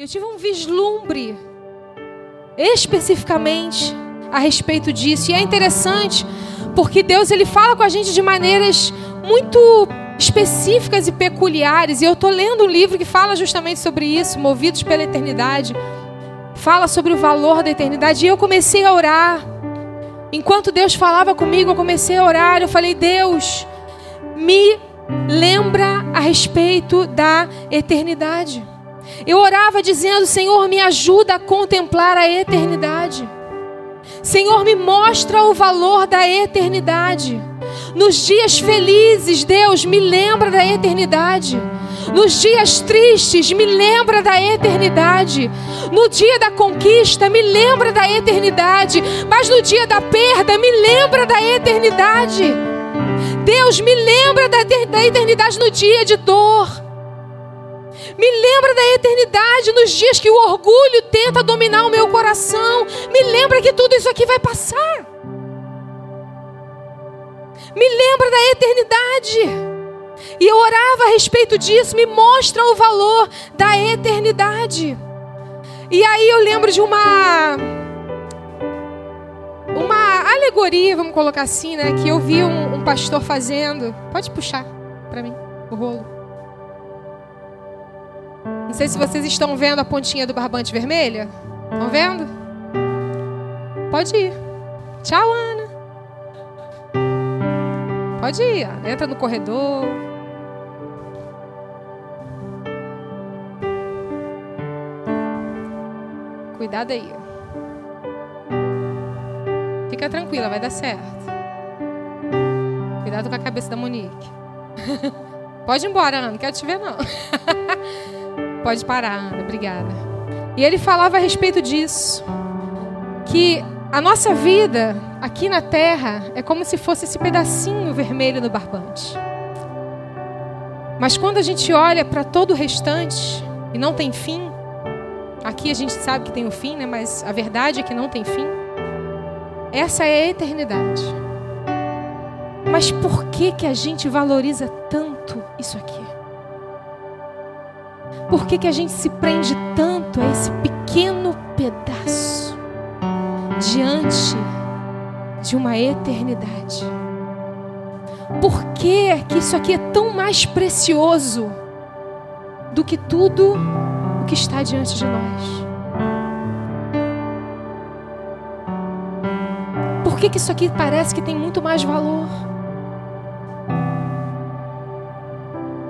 Eu tive um vislumbre especificamente a respeito disso. E é interessante porque Deus ele fala com a gente de maneiras muito específicas e peculiares. E eu estou lendo um livro que fala justamente sobre isso, Movidos pela Eternidade. Fala sobre o valor da eternidade. E eu comecei a orar. Enquanto Deus falava comigo, eu comecei a orar. Eu falei, Deus, me lembra a respeito da eternidade. Eu orava dizendo, Senhor, me ajuda a contemplar a eternidade. Senhor, me mostra o valor da eternidade. Nos dias felizes, Deus, me lembra da eternidade. Nos dias tristes, me lembra da eternidade. No dia da conquista, me lembra da eternidade. Mas no dia da perda, me lembra da eternidade. Deus, me lembra da eternidade no dia de dor. Me lembra da eternidade nos dias que o orgulho tenta dominar o meu coração. Me lembra que tudo isso aqui vai passar. Me lembra da eternidade. E eu orava a respeito disso, me mostra o valor da eternidade. E aí eu lembro de uma uma alegoria, vamos colocar assim, né, que eu vi um, um pastor fazendo. Pode puxar para mim o rolo. Não sei se vocês estão vendo a pontinha do barbante vermelha. Estão vendo? Pode ir. Tchau, Ana. Pode ir. Entra no corredor. Cuidado aí. Fica tranquila, vai dar certo. Cuidado com a cabeça da Monique. Pode ir embora, Ana, não quero te ver, não. Pode parar, Ana, obrigada. E ele falava a respeito disso. Que a nossa vida aqui na terra é como se fosse esse pedacinho vermelho no barbante. Mas quando a gente olha para todo o restante e não tem fim, aqui a gente sabe que tem o fim, né? Mas a verdade é que não tem fim. Essa é a eternidade. Mas por que que a gente valoriza tanto isso aqui? Por que que a gente se prende tanto a esse pequeno pedaço diante de uma eternidade? Por que que isso aqui é tão mais precioso do que tudo o que está diante de nós? Por que, que isso aqui parece que tem muito mais valor?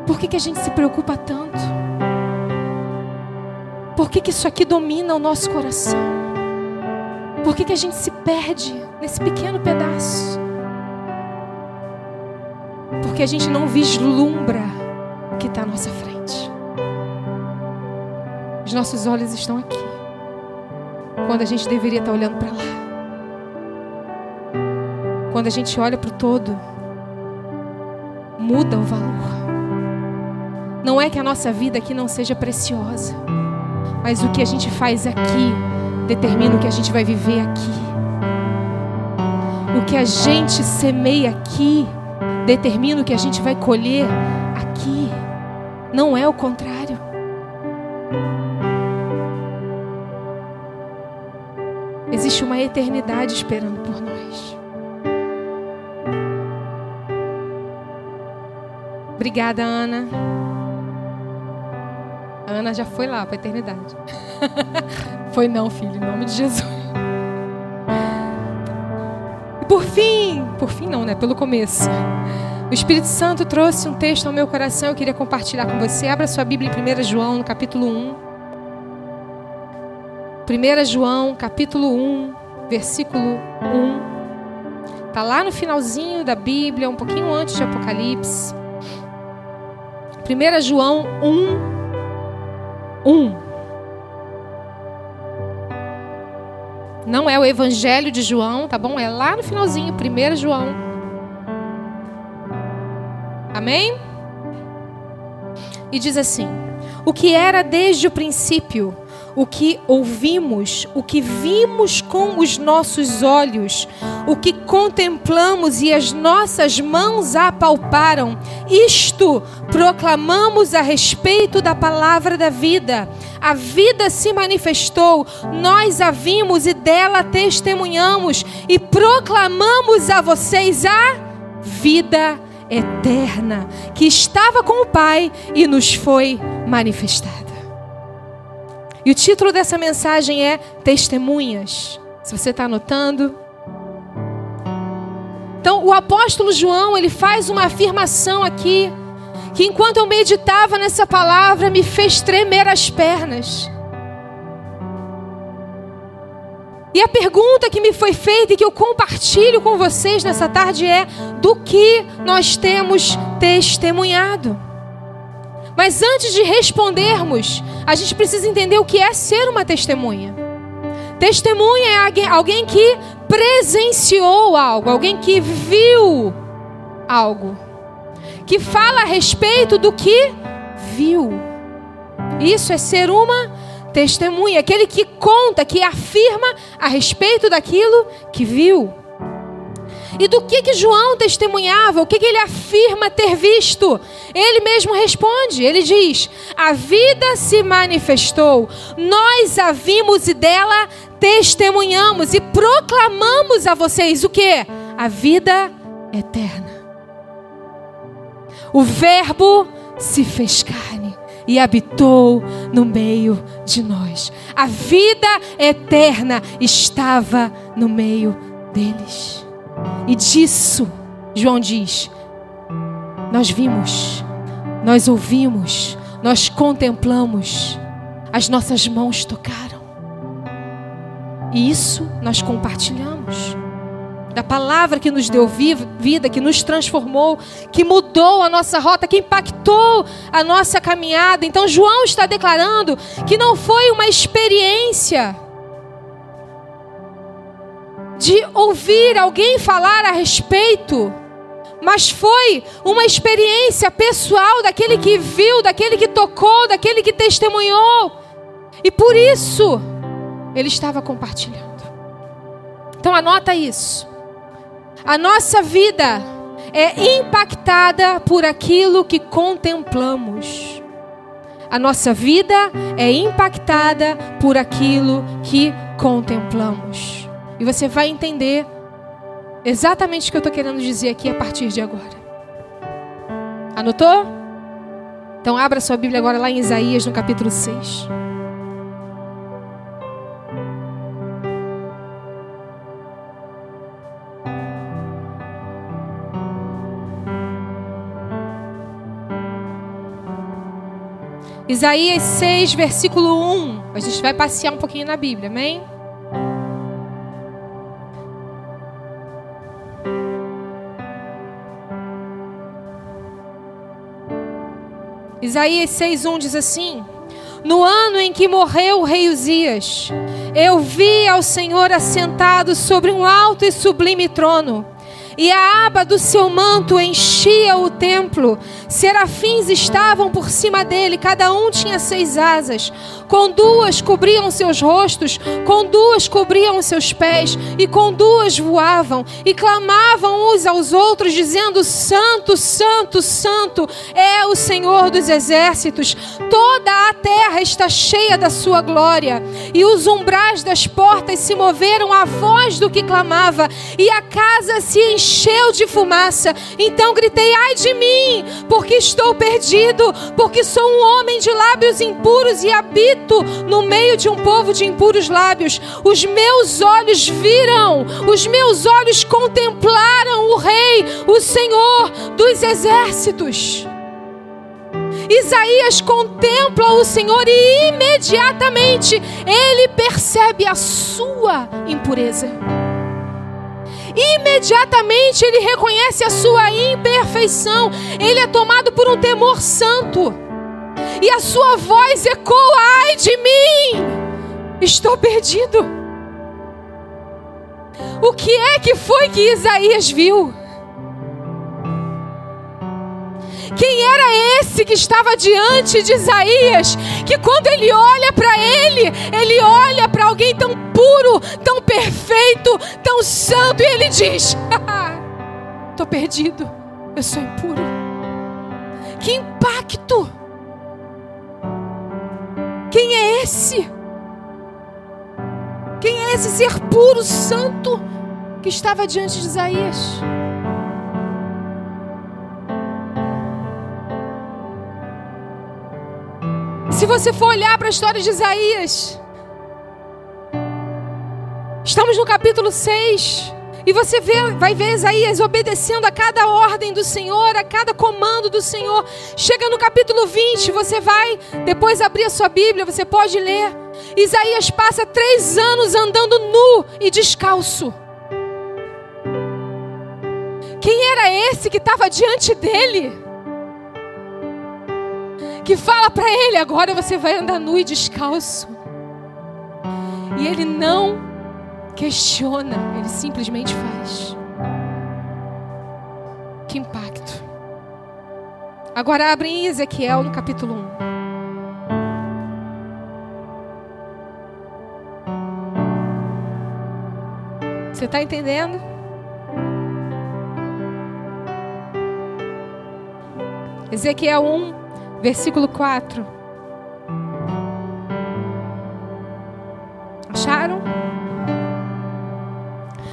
Por que, que a gente se preocupa tanto? Por que, que isso aqui domina o nosso coração? Por que, que a gente se perde nesse pequeno pedaço? Porque a gente não vislumbra o que está à nossa frente. Os nossos olhos estão aqui, quando a gente deveria estar olhando para lá. Quando a gente olha para o todo, muda o valor. Não é que a nossa vida aqui não seja preciosa, mas o que a gente faz aqui determina o que a gente vai viver aqui. O que a gente semeia aqui determina o que a gente vai colher aqui. Não é o contrário. Existe uma eternidade esperando por nós. Obrigada, Ana. A Ana já foi lá para a eternidade. foi não, filho, em nome de Jesus. E por fim, por fim não, né? Pelo começo. O Espírito Santo trouxe um texto ao meu coração, eu queria compartilhar com você. Abra sua Bíblia em 1 João, no capítulo 1. 1 João, capítulo 1, versículo 1. Está lá no finalzinho da Bíblia, um pouquinho antes de Apocalipse. 1 João 1, 1. Não é o Evangelho de João, tá bom? É lá no finalzinho, 1 João. Amém? E diz assim: O que era desde o princípio, o que ouvimos, o que vimos com os nossos olhos, o que contemplamos e as nossas mãos apalparam, isto proclamamos a respeito da palavra da vida. A vida se manifestou, nós a vimos e dela testemunhamos e proclamamos a vocês a vida eterna que estava com o Pai e nos foi manifestada. E o título dessa mensagem é Testemunhas. Se você está anotando. Então, o apóstolo João, ele faz uma afirmação aqui, que enquanto eu meditava nessa palavra, me fez tremer as pernas. E a pergunta que me foi feita e que eu compartilho com vocês nessa tarde é: do que nós temos testemunhado? Mas antes de respondermos, a gente precisa entender o que é ser uma testemunha. Testemunha é alguém que presenciou algo, alguém que viu algo, que fala a respeito do que viu. Isso é ser uma testemunha, aquele que conta, que afirma a respeito daquilo que viu. E do que que João testemunhava? O que que ele afirma ter visto? Ele mesmo responde. Ele diz: "A vida se manifestou. Nós a vimos e dela testemunhamos e proclamamos a vocês o que? A vida eterna. O verbo se fez carne e habitou no meio de nós. A vida eterna estava no meio deles. E disso, João diz: nós vimos, nós ouvimos, nós contemplamos, as nossas mãos tocaram. E isso nós compartilhamos. Da palavra que nos deu vida, que nos transformou, que mudou a nossa rota, que impactou a nossa caminhada. Então, João está declarando que não foi uma experiência de ouvir alguém falar a respeito, mas foi uma experiência pessoal daquele que viu, daquele que tocou, daquele que testemunhou. E por isso ele estava compartilhando. Então anota isso. A nossa vida é impactada por aquilo que contemplamos. A nossa vida é impactada por aquilo que contemplamos. E você vai entender exatamente o que eu estou querendo dizer aqui a partir de agora. Anotou? Então abra sua Bíblia agora lá em Isaías, no capítulo 6. Isaías 6, versículo 1. A gente vai passear um pouquinho na Bíblia, amém? Isaías 6,1 diz assim: No ano em que morreu o rei Uzias, eu vi ao Senhor assentado sobre um alto e sublime trono e a aba do seu manto enchia o templo. Serafins estavam por cima dele, cada um tinha seis asas. Com duas cobriam seus rostos, com duas cobriam seus pés, e com duas voavam, e clamavam uns aos outros, dizendo: Santo, Santo, Santo é o Senhor dos exércitos. Toda a terra está cheia da sua glória. E os umbrais das portas se moveram à voz do que clamava, e a casa se encheu de fumaça. Então gritei: ai de mim, porque estou perdido, porque sou um homem de lábios impuros e habito no meio de um povo de impuros lábios. Os meus olhos viram, os meus olhos contemplaram o Rei, o Senhor dos exércitos. Isaías contempla o Senhor e imediatamente ele percebe a sua impureza. Imediatamente ele reconhece a sua imperfeição. Ele é tomado por um temor santo. E a sua voz ecoa: ai de mim! Estou perdido. O que é que foi que Isaías viu? Quem era esse que estava diante de Isaías? Que quando ele olha para ele, ele olha para alguém tão puro, tão perfeito, tão santo e ele diz: Estou perdido, eu sou impuro. Que impacto! Quem é esse? Quem é esse ser puro, santo que estava diante de Isaías? Se você for olhar para a história de Isaías, estamos no capítulo 6. E você vê, vai ver Isaías obedecendo a cada ordem do Senhor, a cada comando do Senhor. Chega no capítulo 20, você vai depois abrir a sua Bíblia, você pode ler. Isaías passa três anos andando nu e descalço. Quem era esse que estava diante dele? Que fala para ele: agora você vai andar nu e descalço. E ele não questiona, ele simplesmente faz. Que impacto. Agora abre em Ezequiel no capítulo 1. Você está entendendo? Ezequiel 1, Versículo 4. Acharam?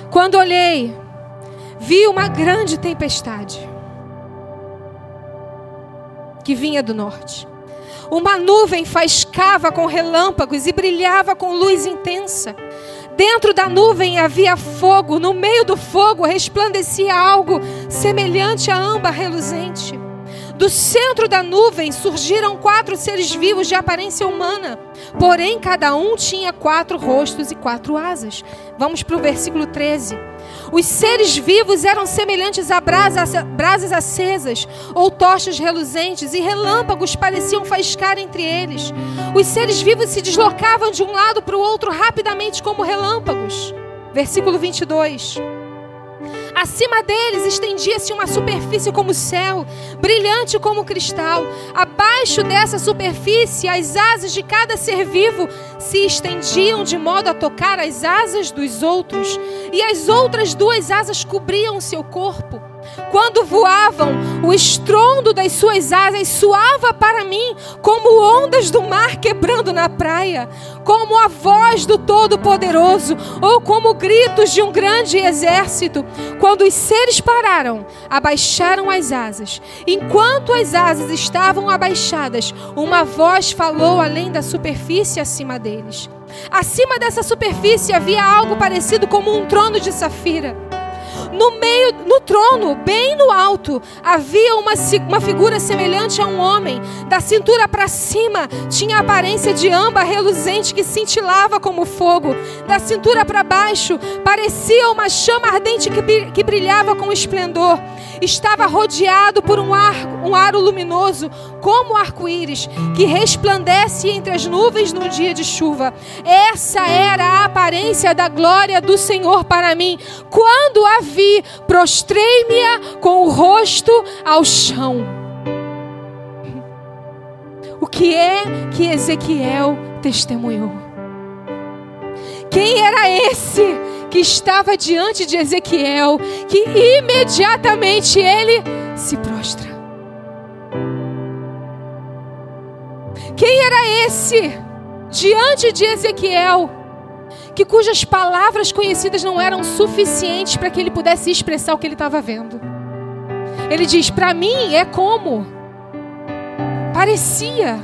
Quando olhei, vi uma grande tempestade que vinha do norte. Uma nuvem faiscava com relâmpagos e brilhava com luz intensa. Dentro da nuvem havia fogo, no meio do fogo resplandecia algo semelhante a âmbar reluzente. Do centro da nuvem surgiram quatro seres vivos de aparência humana, porém cada um tinha quatro rostos e quatro asas. Vamos para o versículo 13. Os seres vivos eram semelhantes a brasas, acesas ou tochas reluzentes, e relâmpagos pareciam faiscar entre eles. Os seres vivos se deslocavam de um lado para o outro rapidamente como relâmpagos. Versículo 22. Acima deles estendia-se uma superfície como o céu, brilhante como cristal. Abaixo dessa superfície, as asas de cada ser vivo se estendiam de modo a tocar as asas dos outros, e as outras duas asas cobriam seu corpo. Quando voavam, o estrondo das suas asas soava para mim como ondas do mar quebrando na praia, como a voz do Todo-Poderoso ou como gritos de um grande exército. Quando os seres pararam, abaixaram as asas. Enquanto as asas estavam abaixadas, uma voz falou além da superfície acima deles. Acima dessa superfície havia algo parecido como um trono de safira. No meio, no trono, bem no alto, havia uma, uma figura semelhante a um homem. Da cintura para cima tinha a aparência de âmbar reluzente que cintilava como fogo. Da cintura para baixo parecia uma chama ardente que, que brilhava com esplendor. Estava rodeado por um, ar, um aro luminoso, como arco-íris, que resplandece entre as nuvens no dia de chuva. Essa era a aparência da glória do Senhor para mim. Quando a vi, prostrei-me com o rosto ao chão. O que é que Ezequiel testemunhou? Quem era esse que estava diante de Ezequiel que imediatamente ele se prostra? Quem era esse diante de Ezequiel que cujas palavras conhecidas não eram suficientes para que ele pudesse expressar o que ele estava vendo. Ele diz: Para mim é como. Parecia.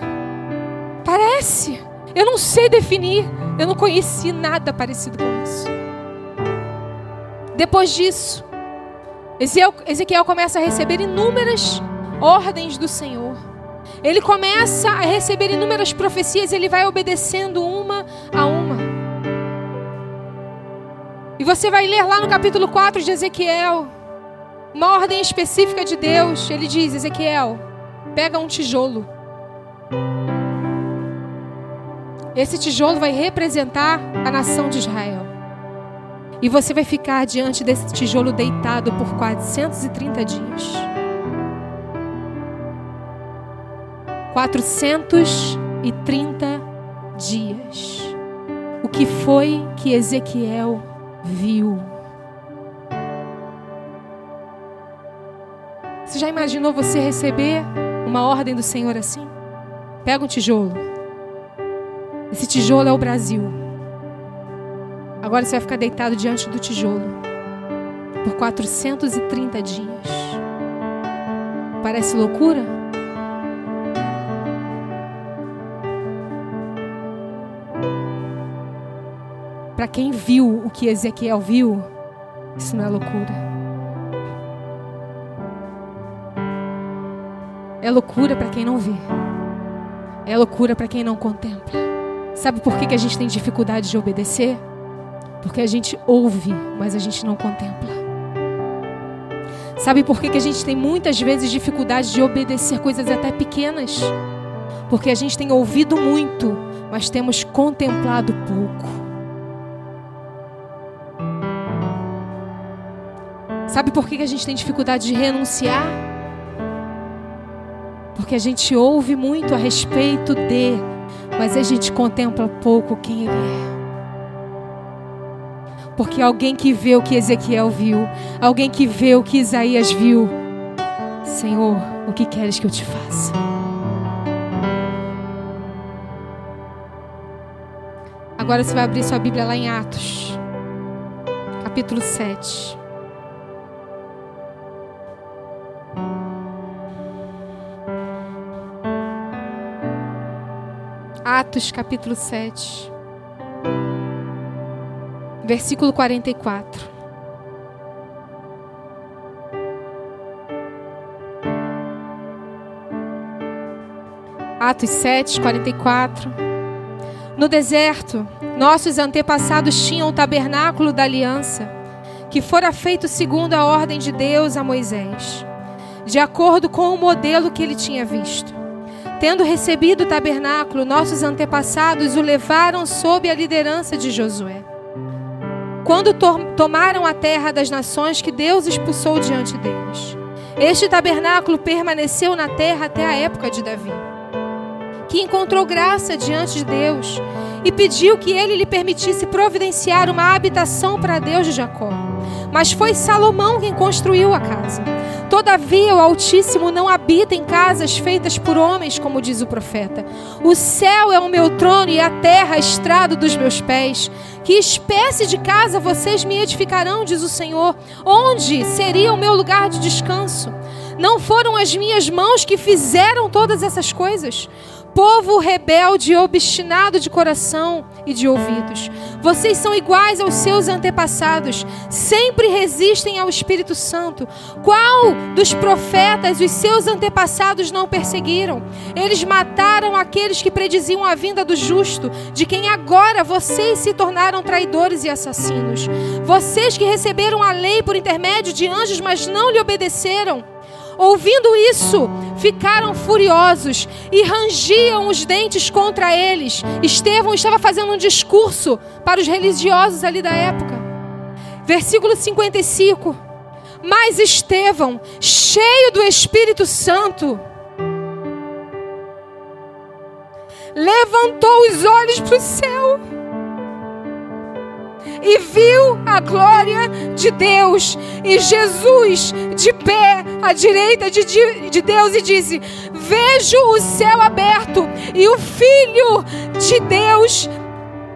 Parece. Eu não sei definir. Eu não conheci nada parecido com isso. Depois disso, Ezequiel começa a receber inúmeras ordens do Senhor. Ele começa a receber inúmeras profecias, ele vai obedecendo uma a uma. E você vai ler lá no capítulo 4 de Ezequiel, uma ordem específica de Deus. Ele diz: Ezequiel, pega um tijolo. Esse tijolo vai representar a nação de Israel. E você vai ficar diante desse tijolo deitado por 430 dias. 430 dias. O que foi que Ezequiel viu? Você já imaginou você receber uma ordem do Senhor assim? Pega um tijolo. Esse tijolo é o Brasil. Agora você vai ficar deitado diante do tijolo por 430 dias. Parece loucura? Para quem viu o que Ezequiel viu, isso não é loucura. É loucura para quem não vê. É loucura para quem não contempla. Sabe por que, que a gente tem dificuldade de obedecer? Porque a gente ouve, mas a gente não contempla. Sabe por que, que a gente tem muitas vezes dificuldade de obedecer coisas até pequenas? Porque a gente tem ouvido muito, mas temos contemplado pouco. Sabe por que a gente tem dificuldade de renunciar? Porque a gente ouve muito a respeito de, mas a gente contempla pouco quem Ele é. Porque alguém que vê o que Ezequiel viu, alguém que vê o que Isaías viu, Senhor, o que queres que eu te faça? Agora você vai abrir sua Bíblia lá em Atos, capítulo 7. Atos capítulo 7, versículo 44. Atos 7, 44. No deserto, nossos antepassados tinham o tabernáculo da aliança, que fora feito segundo a ordem de Deus a Moisés, de acordo com o modelo que ele tinha visto. Tendo recebido o tabernáculo, nossos antepassados o levaram sob a liderança de Josué. Quando to tomaram a terra das nações que Deus expulsou diante deles. Este tabernáculo permaneceu na terra até a época de Davi, que encontrou graça diante de Deus e pediu que ele lhe permitisse providenciar uma habitação para Deus de Jacó. Mas foi Salomão quem construiu a casa. Todavia, o Altíssimo não habita em casas feitas por homens, como diz o profeta. O céu é o meu trono e a terra a estrado dos meus pés. Que espécie de casa vocês me edificarão, diz o Senhor? Onde seria o meu lugar de descanso? Não foram as minhas mãos que fizeram todas essas coisas? Povo rebelde e obstinado de coração e de ouvidos. Vocês são iguais aos seus antepassados, sempre resistem ao Espírito Santo. Qual dos profetas os seus antepassados não perseguiram? Eles mataram aqueles que prediziam a vinda do justo, de quem agora vocês se tornaram traidores e assassinos. Vocês que receberam a lei por intermédio de anjos, mas não lhe obedeceram. Ouvindo isso, ficaram furiosos e rangiam os dentes contra eles. Estevão estava fazendo um discurso para os religiosos ali da época. Versículo 55. Mas Estevão, cheio do Espírito Santo, levantou os olhos para o céu e viu a glória de Deus. E Jesus de pé à direita de, de Deus e disse: Vejo o céu aberto e o Filho de Deus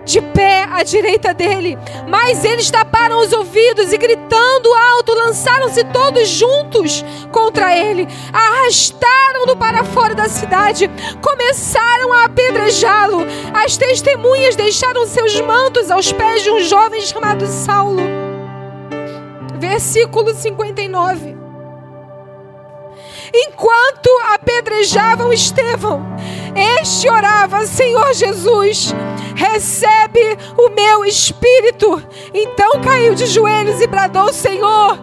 de pé à direita dele. Mas eles taparam os ouvidos e, gritando alto, lançaram-se todos juntos contra ele. Arrastaram-no para fora da cidade. Começaram a apedrejá-lo. As testemunhas deixaram seus mantos aos pés de um jovem chamado Saulo. Versículo 59. Enquanto apedrejavam Estevão, este orava: Senhor Jesus, recebe o meu espírito. Então caiu de joelhos e bradou: Senhor,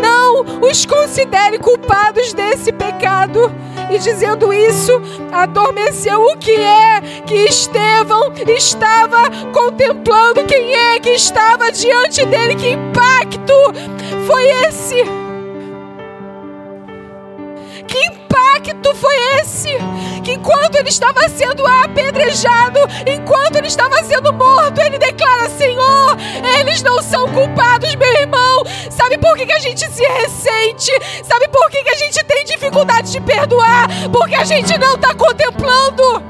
não os considere culpados desse pecado. E dizendo isso, adormeceu o que é que Estevão estava contemplando, quem é que estava diante dele, que impacto foi esse? Pacto foi esse? Que enquanto ele estava sendo apedrejado, enquanto ele estava sendo morto, ele declara: Senhor, eles não são culpados, meu irmão. Sabe por que, que a gente se ressente? Sabe por que, que a gente tem dificuldade de perdoar? Porque a gente não está contemplando.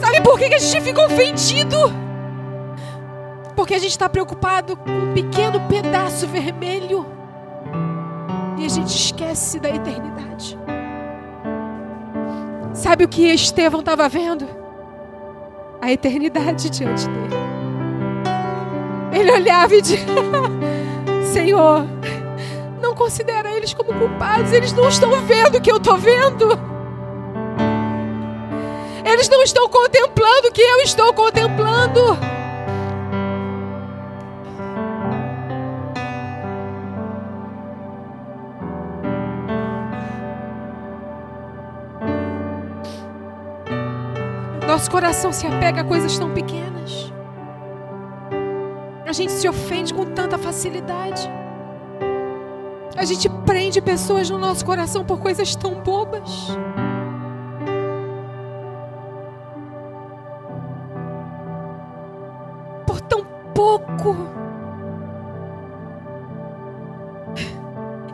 Sabe por que, que a gente fica ofendido? Porque a gente está preocupado com um pequeno pedaço vermelho. E a gente esquece da eternidade. Sabe o que Estevão estava vendo? A eternidade diante dele. Ele olhava e dizia: Senhor, não considera eles como culpados, eles não estão vendo o que eu estou vendo. Eles não estão contemplando o que eu estou contemplando. Nosso coração se apega a coisas tão pequenas. A gente se ofende com tanta facilidade. A gente prende pessoas no nosso coração por coisas tão bobas. Por tão pouco.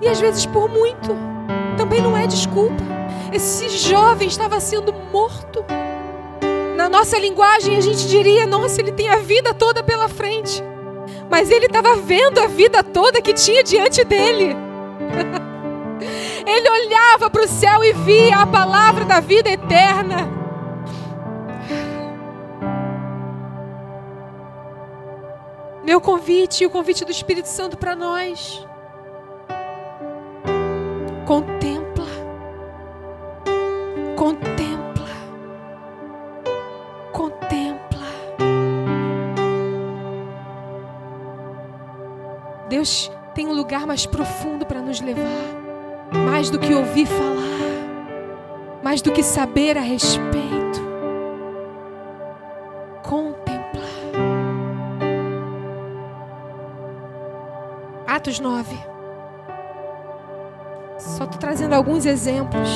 E às vezes por muito. Também não é desculpa. Esse jovem estava sendo morto. Nossa linguagem, a gente diria: nossa, ele tem a vida toda pela frente. Mas ele estava vendo a vida toda que tinha diante dele. ele olhava para o céu e via a palavra da vida eterna. Meu convite e o convite do Espírito Santo para nós. Contempla Deus tem um lugar mais profundo para nos levar, mais do que ouvir falar, mais do que saber a respeito. Contemplar. Atos 9. Só estou trazendo alguns exemplos.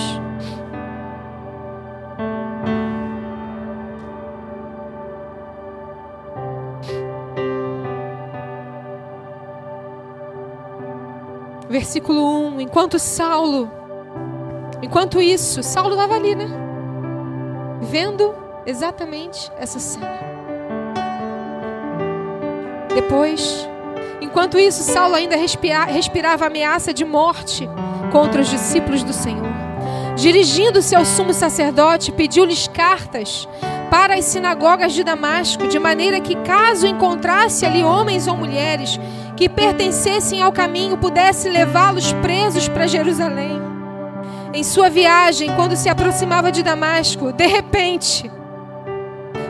Versículo 1. Enquanto Saulo, enquanto isso, Saulo estava ali, né? Vendo exatamente essa cena. Depois, enquanto isso, Saulo ainda respira, respirava ameaça de morte contra os discípulos do Senhor. Dirigindo-se ao sumo sacerdote, pediu-lhes cartas para as sinagogas de Damasco, de maneira que, caso encontrasse ali homens ou mulheres que pertencessem ao caminho pudesse levá-los presos para Jerusalém. Em sua viagem, quando se aproximava de Damasco, de repente,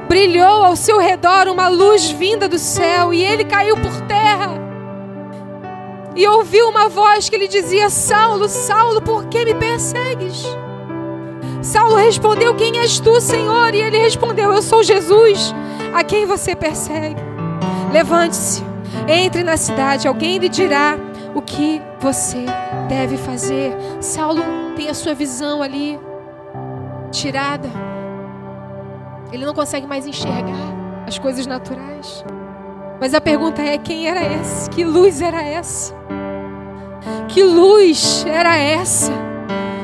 brilhou ao seu redor uma luz vinda do céu e ele caiu por terra. E ouviu uma voz que lhe dizia: Saulo, Saulo, por que me persegues? Saulo respondeu: Quem és tu, Senhor? E ele respondeu: Eu sou Jesus, a quem você persegue. Levante-se entre na cidade, alguém lhe dirá o que você deve fazer. Saulo tem a sua visão ali tirada. Ele não consegue mais enxergar as coisas naturais. Mas a pergunta é: quem era esse? Que luz era essa? Que luz era essa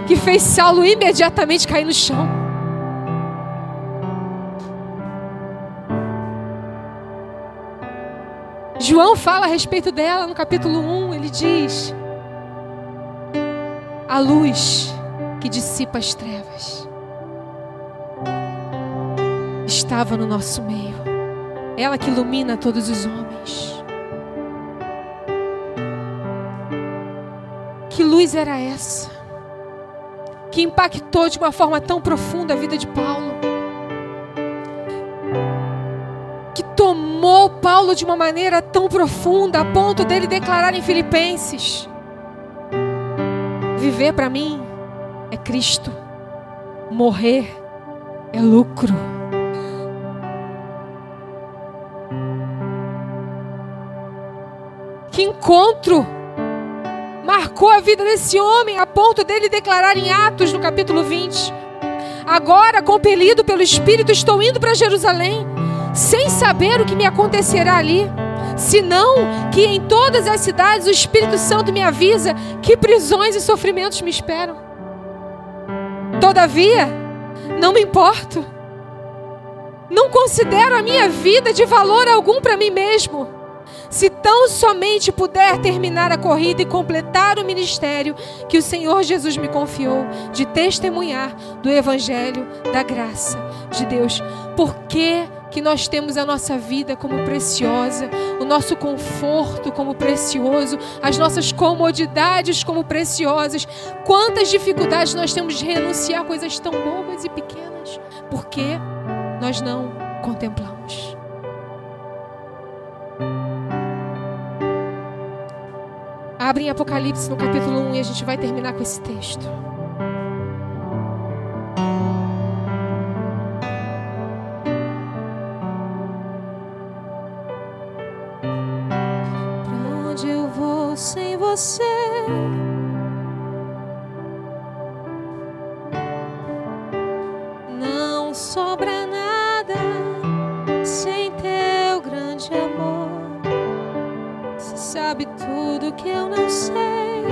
que fez Saulo imediatamente cair no chão? João fala a respeito dela no capítulo 1, ele diz: A luz que dissipa as trevas estava no nosso meio. Ela que ilumina todos os homens. Que luz era essa? Que impactou de uma forma tão profunda a vida de Paulo? Paulo de uma maneira tão profunda, a ponto dele declarar em Filipenses: Viver para mim é Cristo, morrer é lucro. Que encontro marcou a vida desse homem a ponto dele declarar em Atos, no capítulo 20: Agora, compelido pelo Espírito, estou indo para Jerusalém, sem saber o que me acontecerá ali, senão que em todas as cidades o Espírito Santo me avisa que prisões e sofrimentos me esperam. Todavia, não me importo. Não considero a minha vida de valor algum para mim mesmo se tão somente puder terminar a corrida e completar o ministério que o Senhor Jesus me confiou de testemunhar do Evangelho da graça de Deus. Por que, nós temos a nossa vida como preciosa, o nosso conforto como precioso, as nossas comodidades como preciosas? Quantas dificuldades nós temos de renunciar a coisas tão bobas e pequenas? Porque nós não contemplamos. Abre em Apocalipse no capítulo 1 e a gente vai terminar com esse texto. Você? Não sobra nada sem teu grande amor. Você sabe tudo que eu não sei.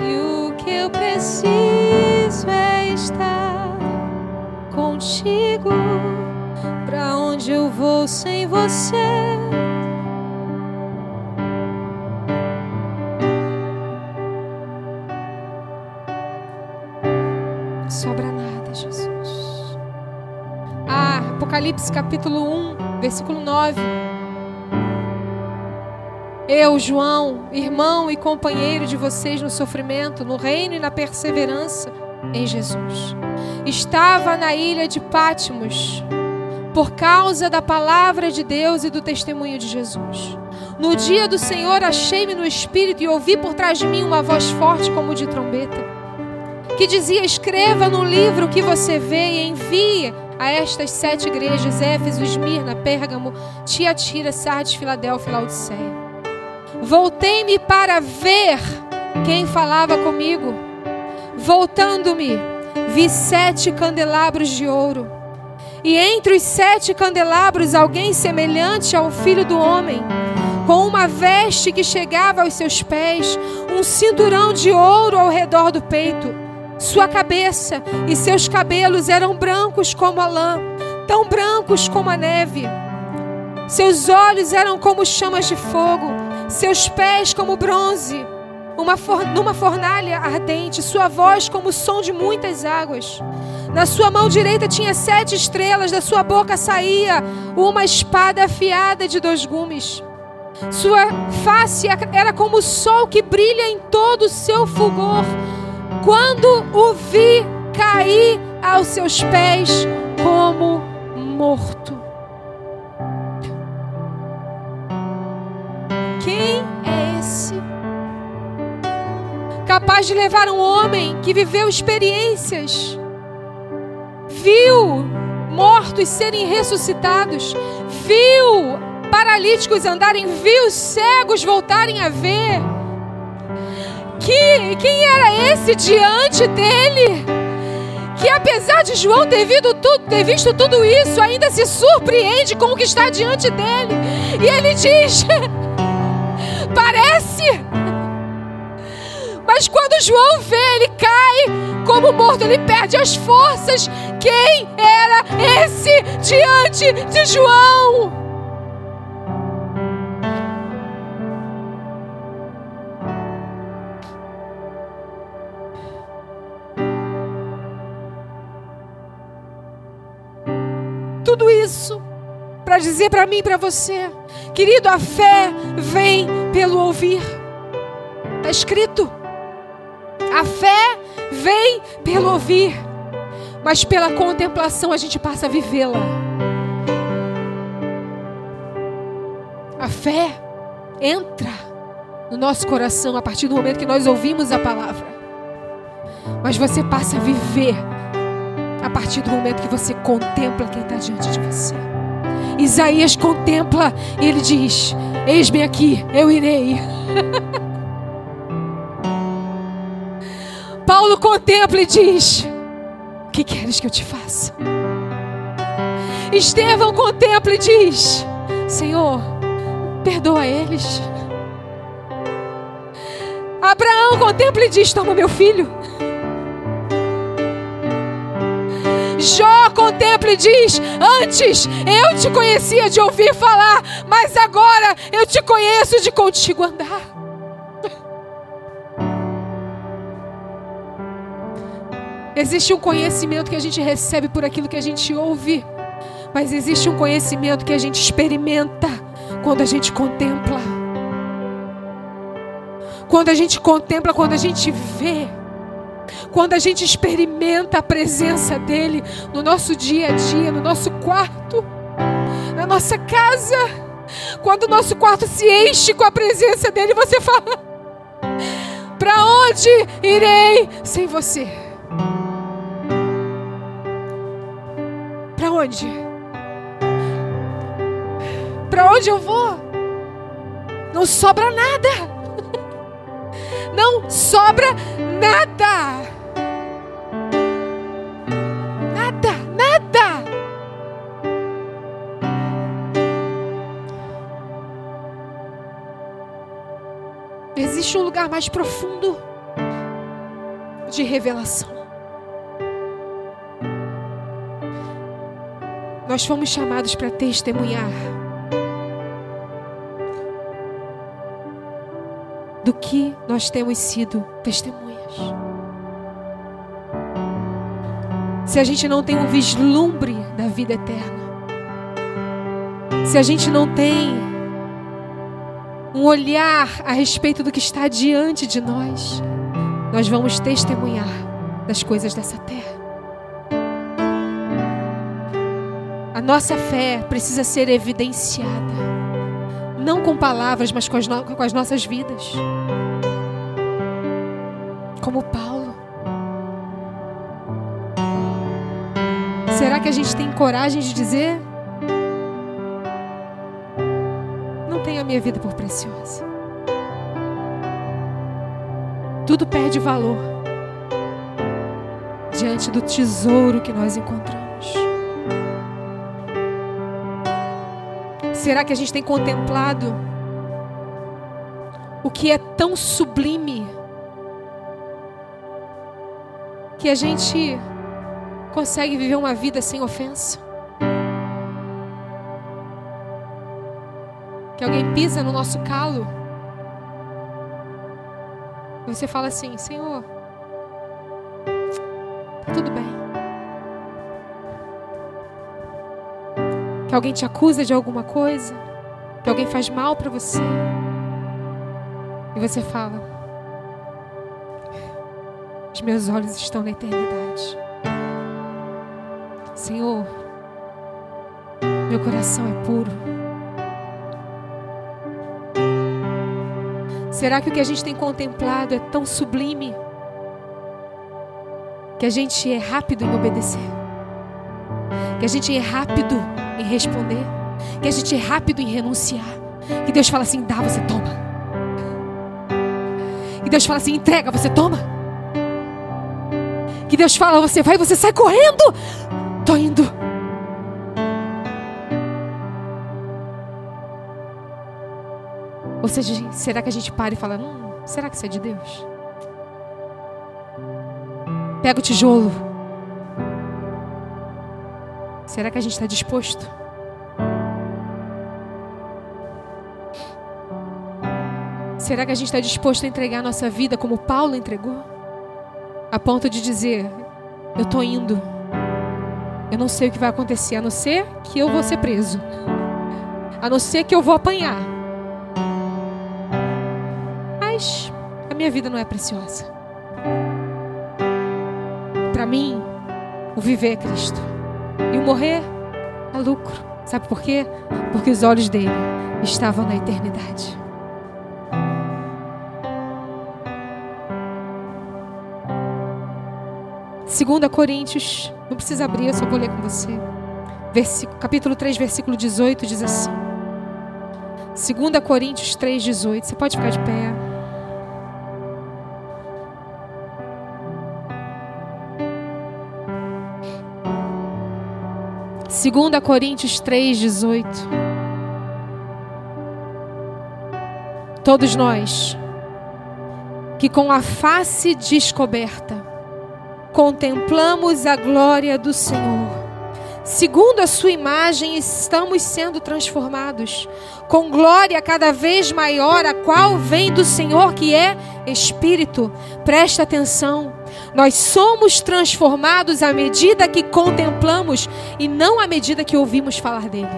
E o que eu preciso é estar contigo. Vou sem você? Sobra nada, Jesus. Ah, Apocalipse capítulo 1, versículo 9. Eu, João, irmão e companheiro de vocês no sofrimento, no reino e na perseverança em Jesus, estava na ilha de Pátimos por causa da palavra de Deus e do testemunho de Jesus. No dia do Senhor, achei-me no espírito e ouvi por trás de mim uma voz forte como de trombeta, que dizia: Escreva no livro o que você vê e envie a estas sete igrejas: Éfeso, Esmirna, Pérgamo, Tiatira, Sardes, Filadélfia e Laodiceia. Voltei-me para ver quem falava comigo. Voltando-me, vi sete candelabros de ouro. E entre os sete candelabros, alguém semelhante ao filho do homem, com uma veste que chegava aos seus pés, um cinturão de ouro ao redor do peito. Sua cabeça e seus cabelos eram brancos como a lã, tão brancos como a neve. Seus olhos eram como chamas de fogo, seus pés como bronze, uma for numa fornalha ardente, sua voz como o som de muitas águas. Na sua mão direita tinha sete estrelas, da sua boca saía uma espada afiada de dois gumes. Sua face era como o sol que brilha em todo o seu fulgor. Quando o vi cair aos seus pés como morto. Quem é esse? Capaz de levar um homem que viveu experiências, viu mortos serem ressuscitados, viu paralíticos andarem, viu cegos voltarem a ver. Que, quem era esse diante dele? Que apesar de João ter, tudo, ter visto tudo isso, ainda se surpreende com o que está diante dele. E ele diz: Parece. Mas quando João vê, ele cai como morto, ele perde as forças. Quem era esse diante de João? Tudo isso para dizer para mim e para você, querido, a fé vem pelo ouvir. Está escrito. A fé vem pelo ouvir, mas pela contemplação a gente passa a vivê-la. A fé entra no nosso coração a partir do momento que nós ouvimos a palavra. Mas você passa a viver a partir do momento que você contempla quem está diante de você. Isaías contempla e ele diz: Eis-me aqui, eu irei. Paulo contempla e diz: O que queres que eu te faça? Estevão contempla e diz: Senhor, perdoa eles. Abraão contempla e diz: Toma meu filho. Jó contempla e diz: Antes eu te conhecia de ouvir falar, mas agora eu te conheço de contigo andar. Existe um conhecimento que a gente recebe por aquilo que a gente ouve, mas existe um conhecimento que a gente experimenta quando a gente contempla. Quando a gente contempla, quando a gente vê quando a gente experimenta a presença dEle no nosso dia a dia, no nosso quarto, na nossa casa, quando o nosso quarto se enche com a presença dEle, você fala: Para onde irei sem você? Onde? Para onde eu vou? Não sobra nada. Não sobra nada. existe um lugar mais profundo de revelação. Nós fomos chamados para testemunhar do que nós temos sido testemunhas. Se a gente não tem um vislumbre da vida eterna, se a gente não tem um olhar a respeito do que está diante de nós, nós vamos testemunhar das coisas dessa terra. A nossa fé precisa ser evidenciada, não com palavras, mas com as, no com as nossas vidas. Como Paulo. Será que a gente tem coragem de dizer? minha vida por preciosa. Tudo perde valor diante do tesouro que nós encontramos. Será que a gente tem contemplado o que é tão sublime que a gente consegue viver uma vida sem ofensa? que alguém pisa no nosso calo. E você fala assim: Senhor, alguém te acusa de alguma coisa, que alguém faz mal para você. E você fala: Os meus olhos estão na eternidade. Senhor, meu coração é puro. Será que o que a gente tem contemplado é tão sublime que a gente é rápido em obedecer? Que a gente é rápido em responder? Que a gente é rápido em renunciar? Que Deus fala assim: dá, você toma. Que Deus fala assim: entrega, você toma. Que Deus fala: você vai, você sai correndo. Tô indo. Ou seja, será que a gente para e fala: hum, será que isso é de Deus? Pega o tijolo. Será que a gente está disposto? Será que a gente está disposto a entregar a nossa vida como Paulo entregou? A ponto de dizer: Eu estou indo. Eu não sei o que vai acontecer, a não ser que eu vou ser preso. A não ser que eu vou apanhar mas a minha vida não é preciosa. Para mim, o viver é Cristo e o morrer é lucro. Sabe por quê? Porque os olhos dele estavam na eternidade. Segunda Coríntios, não precisa abrir, eu só vou ler com você. versículo, capítulo 3, versículo 18 diz assim. 2 Coríntios 3, 18. Você pode ficar de pé. Segunda Coríntios 3, 18. Todos nós que com a face descoberta contemplamos a glória do Senhor. Segundo a sua imagem, estamos sendo transformados com glória cada vez maior, a qual vem do Senhor, que é Espírito. Presta atenção. Nós somos transformados à medida que contemplamos e não à medida que ouvimos falar dele.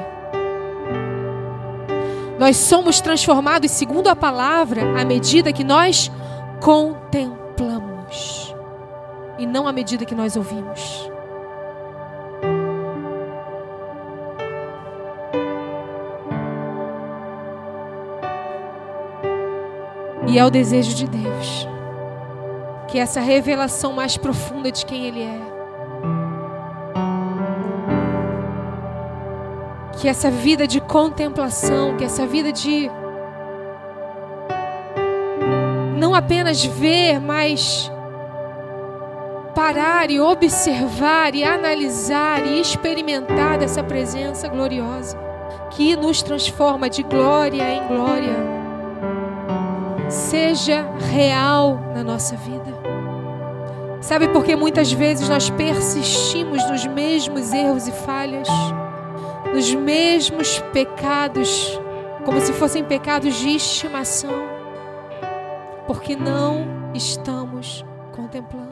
Nós somos transformados, segundo a palavra, à medida que nós contemplamos e não à medida que nós ouvimos. E é o desejo de Deus. Que essa revelação mais profunda de quem Ele é, que essa vida de contemplação, que essa vida de não apenas ver, mas parar e observar e analisar e experimentar dessa presença gloriosa que nos transforma de glória em glória, seja real na nossa vida. Sabe por que muitas vezes nós persistimos nos mesmos erros e falhas, nos mesmos pecados, como se fossem pecados de estimação? porque não estamos contemplando.